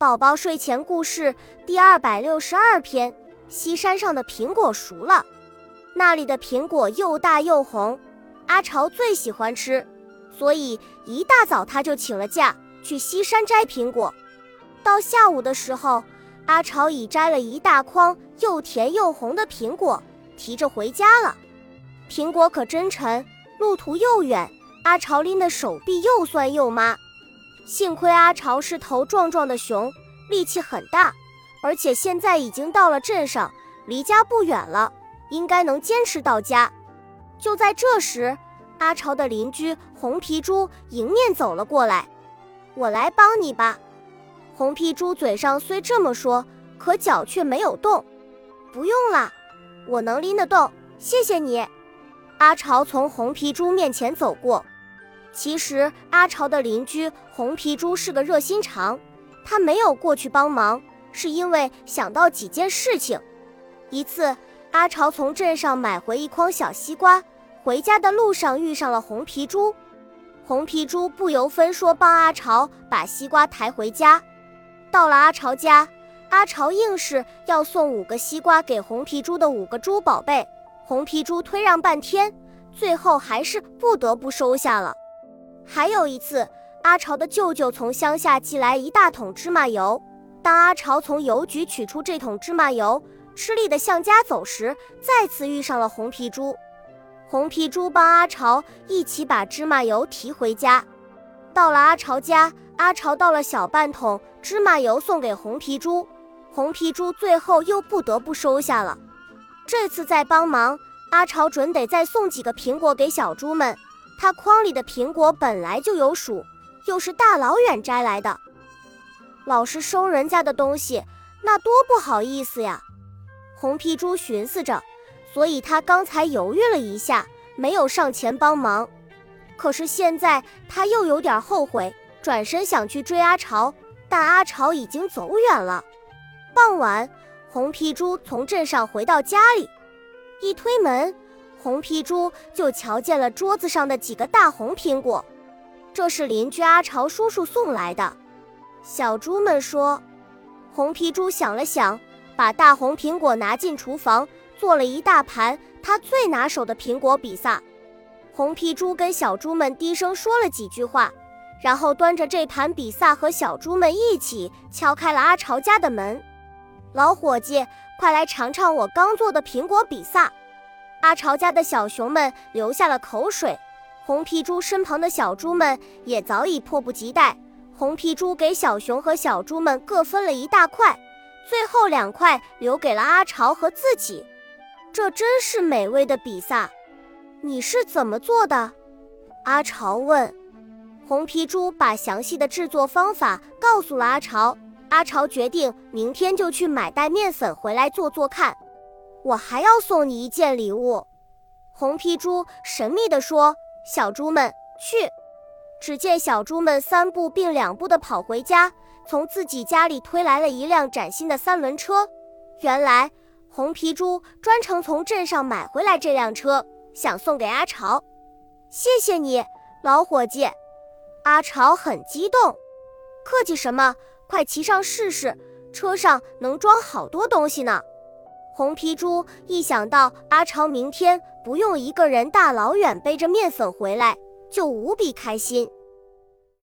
宝宝睡前故事第二百六十二篇：西山上的苹果熟了，那里的苹果又大又红，阿朝最喜欢吃，所以一大早他就请了假去西山摘苹果。到下午的时候，阿朝已摘了一大筐又甜又红的苹果，提着回家了。苹果可真沉，路途又远，阿朝拎的手臂又酸又麻。幸亏阿朝是头壮壮的熊，力气很大，而且现在已经到了镇上，离家不远了，应该能坚持到家。就在这时，阿朝的邻居红皮猪迎面走了过来：“我来帮你吧。”红皮猪嘴上虽这么说，可脚却没有动。“不用了，我能拎得动，谢谢你。”阿朝从红皮猪面前走过。其实阿朝的邻居红皮猪是个热心肠，他没有过去帮忙，是因为想到几件事情。一次，阿朝从镇上买回一筐小西瓜，回家的路上遇上了红皮猪，红皮猪不由分说帮阿朝把西瓜抬回家。到了阿朝家，阿朝硬是要送五个西瓜给红皮猪的五个猪宝贝，红皮猪推让半天，最后还是不得不收下了。还有一次，阿朝的舅舅从乡下寄来一大桶芝麻油。当阿朝从邮局取出这桶芝麻油，吃力的向家走时，再次遇上了红皮猪。红皮猪帮阿朝一起把芝麻油提回家。到了阿朝家，阿朝倒了小半桶芝麻油送给红皮猪，红皮猪最后又不得不收下了。这次再帮忙，阿朝准得再送几个苹果给小猪们。他筐里的苹果本来就有数，又是大老远摘来的，老是收人家的东西，那多不好意思呀。红皮猪寻思着，所以他刚才犹豫了一下，没有上前帮忙。可是现在他又有点后悔，转身想去追阿朝，但阿朝已经走远了。傍晚，红皮猪从镇上回到家里，一推门。红皮猪就瞧见了桌子上的几个大红苹果，这是邻居阿朝叔叔送来的。小猪们说，红皮猪想了想，把大红苹果拿进厨房，做了一大盘他最拿手的苹果比萨。红皮猪跟小猪们低声说了几句话，然后端着这盘比萨和小猪们一起敲开了阿朝家的门。老伙计，快来尝尝我刚做的苹果比萨。阿朝家的小熊们流下了口水，红皮猪身旁的小猪们也早已迫不及待。红皮猪给小熊和小猪们各分了一大块，最后两块留给了阿朝和自己。这真是美味的比萨，你是怎么做的？阿朝问。红皮猪把详细的制作方法告诉了阿朝。阿朝决定明天就去买袋面粉回来做做看。我还要送你一件礼物，红皮猪神秘地说：“小猪们去。”只见小猪们三步并两步地跑回家，从自己家里推来了一辆崭新的三轮车。原来红皮猪专程从镇上买回来这辆车，想送给阿朝。谢谢你，老伙计。阿朝很激动。客气什么？快骑上试试，车上能装好多东西呢。红皮猪一想到阿超明天不用一个人大老远背着面粉回来，就无比开心。